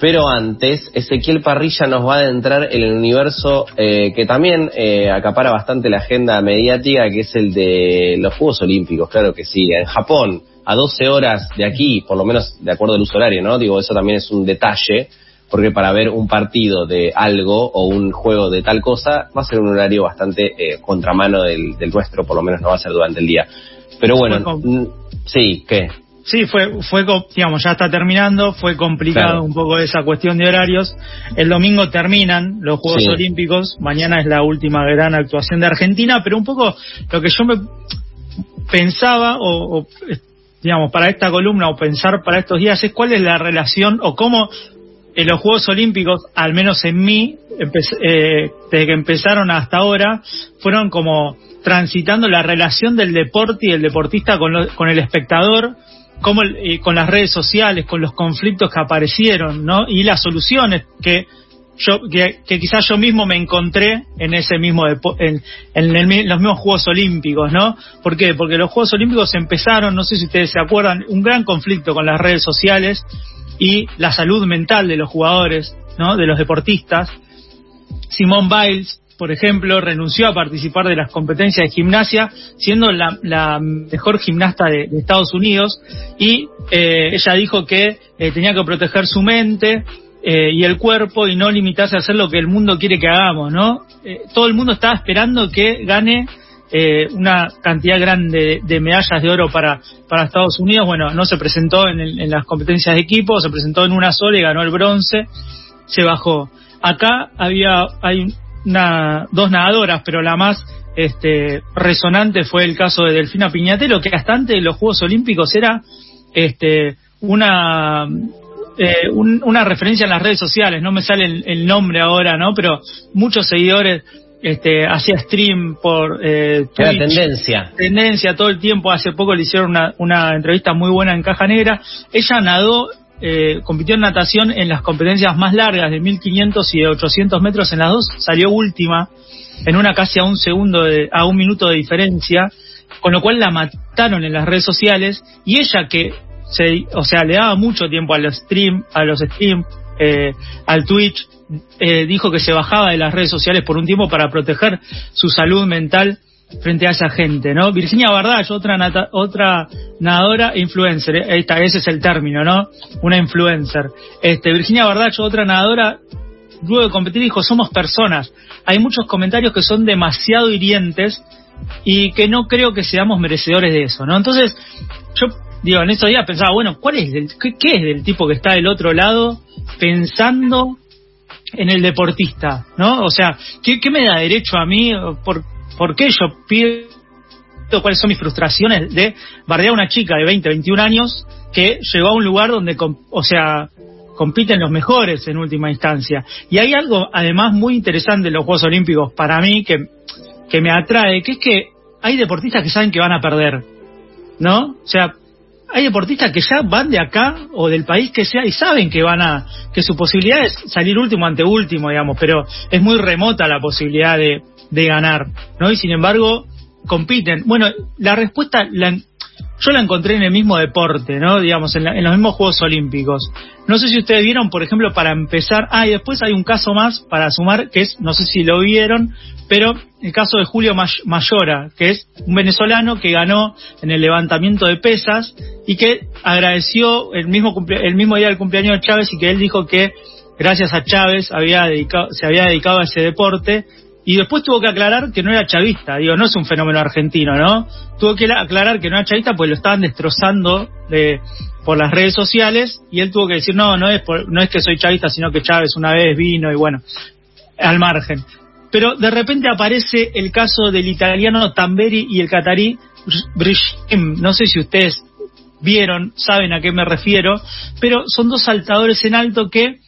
Pero antes, Ezequiel Parrilla nos va a adentrar en el universo eh, que también eh, acapara bastante la agenda mediática, que es el de los Juegos Olímpicos, claro que sí. En Japón, a 12 horas de aquí, por lo menos de acuerdo al uso horario, ¿no? Digo, eso también es un detalle, porque para ver un partido de algo o un juego de tal cosa, va a ser un horario bastante eh, contramano del, del nuestro, por lo menos no va a ser durante el día. Pero bueno, sí, ¿qué? Sí, fue, fue, digamos, ya está terminando, fue complicado un poco esa cuestión de horarios. El domingo terminan los Juegos Olímpicos, mañana es la última gran actuación de Argentina, pero un poco lo que yo me pensaba, o, digamos, para esta columna, o pensar para estos días, es cuál es la relación, o cómo en los Juegos Olímpicos, al menos en mí, eh, desde que empezaron hasta ahora, fueron como transitando la relación del deporte y el deportista con, con el espectador, como eh, con las redes sociales, con los conflictos que aparecieron, ¿no? Y las soluciones que yo que, quizás yo mismo me encontré en ese mismo en, en, los mismos Juegos Olímpicos, ¿no? ¿Por qué? Porque los Juegos Olímpicos empezaron, no sé si ustedes se acuerdan, un gran conflicto con las redes sociales y la salud mental de los jugadores, ¿no? De los deportistas. Simone Biles por ejemplo, renunció a participar de las competencias de gimnasia, siendo la, mejor gimnasta de, Estados Unidos, y eh, ella dijo que eh, tenía que proteger su mente eh, y el cuerpo y no limitarse a hacer lo que el mundo quiere que hagamos, ¿no? todo el mundo estaba esperando que gane una cantidad grande de, medallas de oro para, para Estados Unidos. Bueno, no se presentó en, en, las competencias de equipo, se presentó en una sola y ganó el bronce, se bajó. Acá había, hay una, dos nadadoras, pero la más este, resonante fue el caso de Delfina Piñatelo, que hasta antes de los Juegos Olímpicos era este, una, eh, una referencia en las redes sociales, no me sale el, nombre ahora, ¿no? Pero muchos seguidores este, hacía stream por eh, tendencia. Tendencia todo el tiempo. Hace poco le hicieron una, una entrevista muy buena en Caja Negra. Ella nadó eh, compitió en natación en las competencias más largas de 1500 y de 800 metros. En las dos, salió última en una casi a un segundo de, a un minuto de diferencia, con lo cual la mataron en las redes sociales. Y ella que se, o sea, le daba mucho tiempo a los stream, a los stream, eh, al Twitch, eh, dijo que se bajaba de las redes sociales por un tiempo para proteger su salud mental frente a esa gente, ¿no? Virginia Bardach, otra otra nadadora e influencer, eh, esta, ese es el término, ¿no? Una influencer. Este, Virginia Bardach, otra nadadora, luego de competir dijo, somos personas. Hay muchos comentarios que son demasiado hirientes y que no creo que seamos merecedores de eso, ¿no? Entonces, yo digo, en estos días pensaba, bueno, ¿cuál es el, qué, es del tipo que está del otro lado pensando en el deportista, ¿no? O sea, ¿qué, qué me da derecho a mí por ¿Por qué yo pido cuáles son mis frustraciones de bardear a una chica de 20, 21 años que llegó a un lugar donde, o sea, compiten los mejores en última instancia? Y hay algo, además, muy interesante en los Juegos Olímpicos para mí que, que me atrae, que es que hay deportistas que saben que van a perder, ¿no? O sea, hay deportistas que ya van de acá o del país que sea y saben que van a que su posibilidad es salir último ante último, digamos, pero es muy remota la posibilidad de, de ganar, ¿no? Y sin embargo, compiten. Bueno, la respuesta la, yo la encontré en el mismo deporte, ¿no? Digamos, en, los mismos Juegos Olímpicos. No sé si ustedes vieron, por ejemplo, para empezar, ah, y después hay un caso más para sumar, que es, no sé si lo vieron, pero el caso de Julio Mayora, que es un venezolano que ganó en el levantamiento de pesas y que agradeció el mismo, el mismo día del cumpleaños de Chávez y que él dijo que gracias a Chávez había dedicado, se había dedicado a ese deporte y después tuvo que aclarar que no era chavista, digo, no es un fenómeno argentino, ¿no? Tuvo que aclarar que no era chavista pues lo estaban destrozando de, por las redes sociales y él tuvo que decir, no, no es, no es que soy chavista, sino que Chávez una vez vino y bueno, al margen. Pero de repente aparece el caso del italiano Tamberi y el catarí Brishim, no sé si ustedes vieron, saben a qué me refiero, pero son dos saltadores en alto que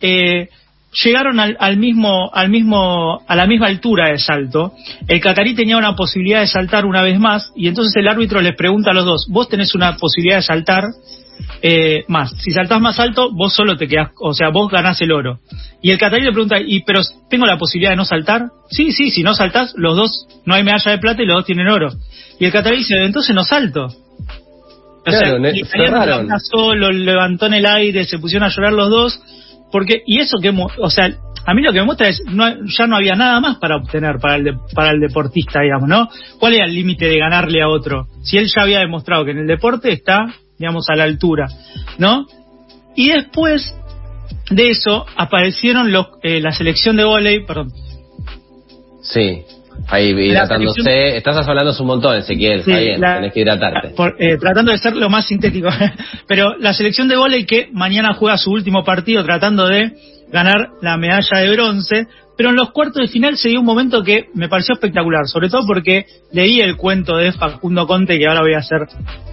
eh, llegaron al, mismo, al mismo, a la misma altura de salto. El catarí tenía una posibilidad de saltar una vez más y entonces el árbitro les pregunta a los dos, vos tenés una posibilidad de saltar eh, más. Si saltás más alto, vos solo te quedás, o sea, vos ganás el oro. Y el catarí le pregunta, ¿y pero tengo la posibilidad de no saltar? Sí, sí, si no saltás, los dos, no hay medalla de plata y los dos tienen oro. Y el catarí dice, entonces no salto. O sea, Italiano solo, levantó en el aire, se pusieron a llorar los dos, porque, y eso que, o sea, a mí lo que me muestra es, no, ya no había nada más para obtener para el, para el deportista, digamos, ¿no? ¿Cuál era el límite de ganarle a otro? Si él ya había demostrado que en el deporte está, digamos, a la altura, ¿no? Y después de eso aparecieron los, eh, la selección de volei, perdón. Sí. Ahí hidratándose. Estás hablando un montón, Ezequiel. Está bien, tenés que hidratarte. Eh, tratando de ser lo más sintético. Pero la selección de volei que mañana juega su último partido tratando de ganar la medalla de bronce. Pero en los cuartos de final se dio un momento que me pareció espectacular, sobre todo porque leí el cuento de Facundo Conte, que ahora voy a hacer,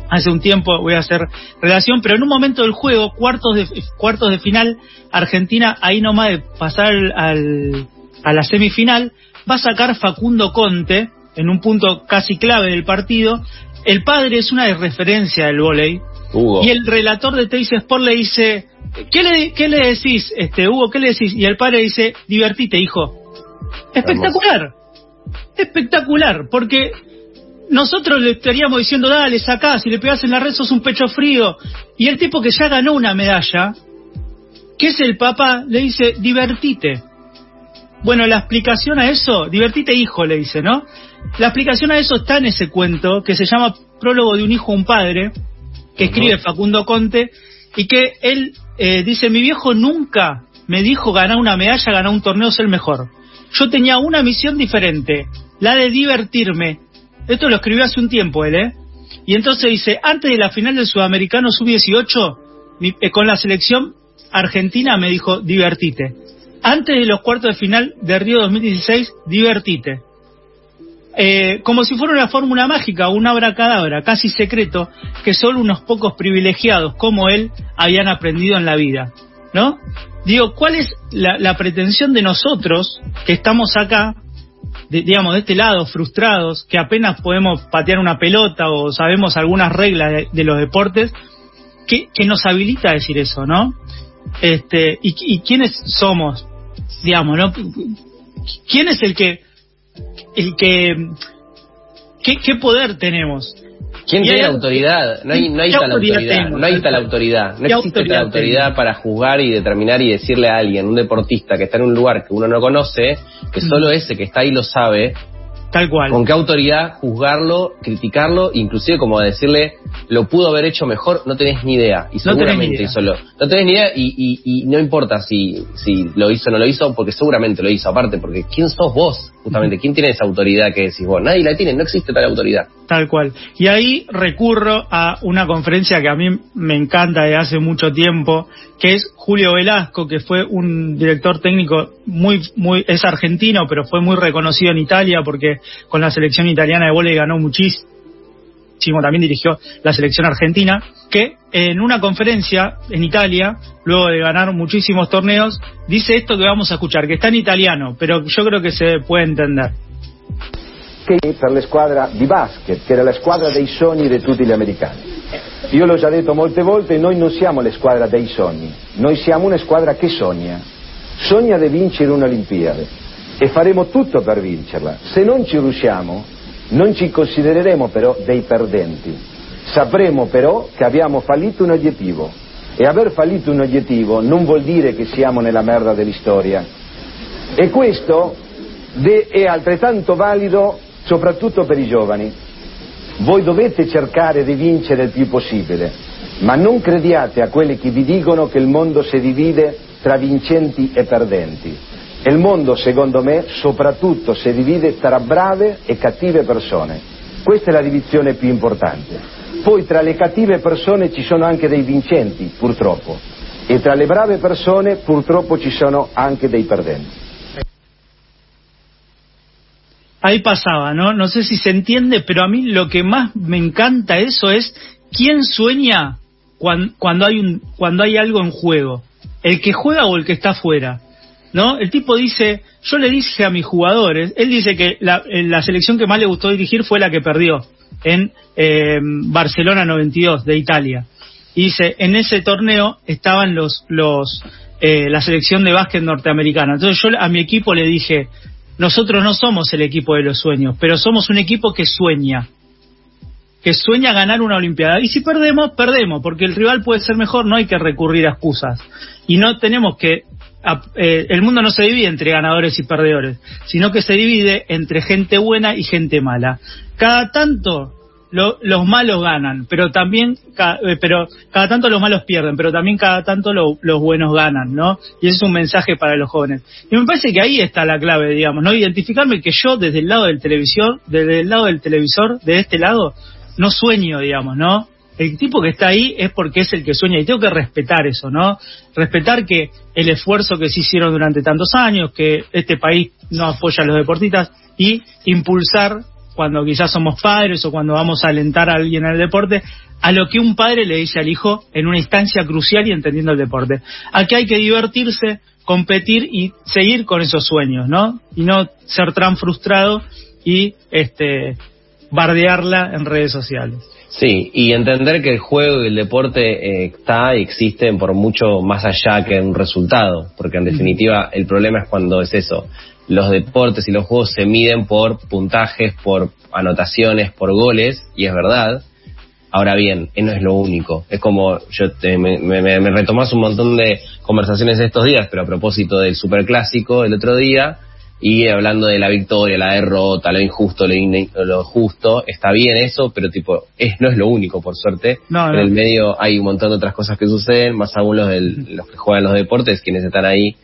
hace un tiempo voy a hacer relación, pero en un momento del juego, cuartos de, cuartos de final, Argentina, ahí nomás de pasar al, a la semifinal, va a sacar Facundo Conte en un punto casi clave del partido. El padre es una referencia del volei. Y el relator de Teis Sport le dice, ¿qué le, ¿qué le decís, este, Hugo? ¿Qué le decís? Y el padre dice, divertite, hijo. Espectacular. Espectacular, porque nosotros le estaríamos diciendo, dale, sacá, si le pegas en la red sos un pecho frío. Y el tipo que ya ganó una medalla, que es el papá, le dice, divertite. Bueno, la explicación a eso, divertite hijo, le dice, ¿no? La explicación a eso está en ese cuento que se llama Prólogo de un hijo a un padre, que escribe Facundo Conte, y que él eh, dice, mi viejo nunca me dijo ganar una medalla, ganar un torneo, ser el mejor. Yo tenía una misión diferente, la de divertirme. Esto lo escribió hace un tiempo él, ¿eh? Y entonces dice, antes de la final del Sudamericano Sub-18, eh, con la selección argentina me dijo, divertite. Antes de los cuartos de final de Río 2016, divertite. Eh, como si fuera una fórmula mágica, un abracadabra, casi secreto, que solo unos pocos privilegiados como él habían aprendido en la vida. ¿No? Digo, ¿cuál es la, pretensión de nosotros que estamos acá, digamos, de este lado, frustrados, que apenas podemos patear una pelota o sabemos algunas reglas de, los deportes, que, nos habilita a decir eso, ¿no? Este, y, y quiénes somos digamos, ¿no? ¿Quién es el que, el que, qué, poder tenemos? ¿Quién tiene autoridad? No hay, no hay tal autoridad. No hay tal autoridad. No existe tal autoridad para juzgar y determinar y decirle a alguien, un deportista que está en un lugar que uno no conoce, que mm. solo ese que está ahí lo sabe, Tal cual. ¿Con qué autoridad juzgarlo, criticarlo, inclusive como decirle, lo pudo haber hecho mejor, no tenés ni idea. Y seguramente hizo lo. No tenés ni idea y, y, no importa si, si lo hizo o no lo hizo, porque seguramente lo hizo, aparte, porque ¿quién sos vos? Justamente, ¿quién tiene esa autoridad que decís vos? Nadie la tiene, no existe tal autoridad. Tal cual. Y ahí recurro a una conferencia que a mí me encanta de hace mucho tiempo, que es Julio Velasco, que fue un director técnico muy, muy, es argentino, pero fue muy reconocido en Italia porque con la selección italiana de volei ganó muchísimo también dirigió la selección argentina, que en una conferencia en Italia, luego de ganar muchísimos torneos, dice esto que vamos a escuchar, que está en italiano, pero yo creo que se puede entender. per la squadra di basket, che era la squadra dei sogni di tutti gli americani. Io l'ho già detto molte volte, noi non siamo la squadra dei sogni, noi siamo una squadra che sogna, sogna di vincere un'Olimpiade e faremo tutto per vincerla. Se non ci riusciamo, non ci considereremo però dei perdenti, sapremo però che abbiamo fallito un obiettivo e aver fallito un obiettivo non vuol dire che siamo nella merda dell'istoria. E questo è altrettanto valido soprattutto per i giovani. Voi dovete cercare di vincere il più possibile, ma non crediate a quelli che vi dicono che il mondo si divide tra vincenti e perdenti. Il mondo, secondo me, soprattutto si divide tra brave e cattive persone. Questa è la divisione più importante. Poi tra le cattive persone ci sono anche dei vincenti, purtroppo, e tra le brave persone purtroppo ci sono anche dei perdenti. Ahí pasaba, ¿no? No sé si se entiende, pero a mí lo que más me encanta eso es quién sueña cuando, hay un cuando hay algo en juego, el que juega o el que está fuera, ¿no? El tipo dice, yo le dije a mis jugadores, él dice que la, la selección que más le gustó dirigir fue la que perdió en eh, Barcelona 92 de Italia. Y dice, en ese torneo estaban los los eh, la selección de básquet norteamericana. Entonces yo a mi equipo le dije, nosotros no somos el equipo de los sueños, pero somos un equipo que sueña. que sueña ganar una Olimpiada. Y si perdemos, perdemos, porque el rival puede ser mejor, no hay que recurrir a excusas. Y no tenemos que... Eh, el mundo no se divide entre ganadores y perdedores, sino que se divide entre gente buena y gente mala. Cada tanto los malos ganan, pero también, eh, pero cada tanto los malos pierden, pero también cada tanto los buenos ganan, ¿no? Y ese es un mensaje para los jóvenes. Y me parece que ahí está la clave, digamos, ¿no? Identificarme que yo desde el lado del televisor, desde el lado del televisor, de este lado, no sueño, digamos, ¿no? El tipo que está ahí es porque es el que sueña y tengo que respetar eso, ¿no? Respetar que el esfuerzo que se hicieron durante tantos años, que este país no apoya a los deportistas y impulsar cuando quizás somos padres o cuando vamos a alentar a alguien en el deporte, a lo que un padre le dice al hijo en una instancia crucial y entendiendo el deporte. Aquí hay que divertirse, competir y seguir con esos sueños, ¿no? Y no ser tan frustrado y este bardearla en redes sociales. Sí, y entender que el juego y el deporte eh, está y existen por mucho más allá que un resultado, porque en definitiva el problema es cuando es eso, los deportes y los juegos se miden por puntajes, por anotaciones, por goles, y es verdad. Ahora bien, no es lo único. Es como, yo me, me, retomas un montón de conversaciones estos días, pero a propósito del superclásico el otro día, y hablando de la victoria, la derrota, lo injusto, lo, lo justo, está bien eso, pero tipo, es, no es lo único, por suerte. en el medio hay un montón de otras cosas que suceden, más aún los, del, los que juegan los deportes, quienes están ahí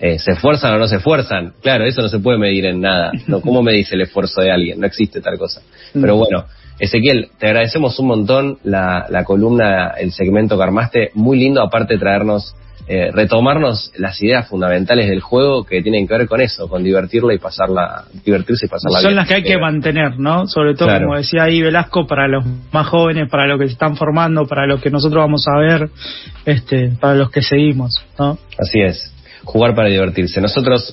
eh, ¿Se esfuerzan o no se esfuerzan? Claro, eso no se puede medir en nada. ¿no? ¿Cómo me dice el esfuerzo de alguien? No existe tal cosa. Pero bueno, Ezequiel, te agradecemos un montón la, la columna, el segmento que armaste. Muy lindo, aparte de traernos, eh, retomarnos las ideas fundamentales del juego que tienen que ver con eso, con divertirla y pasarla, divertirse y pasarla Son las que hay que mantener, ¿no? Sobre todo, como decía ahí Velasco, para los más jóvenes, para los que se están formando, para los que nosotros vamos a ver, este, para los que seguimos, ¿no? Así es jugar para divertirse. Nosotros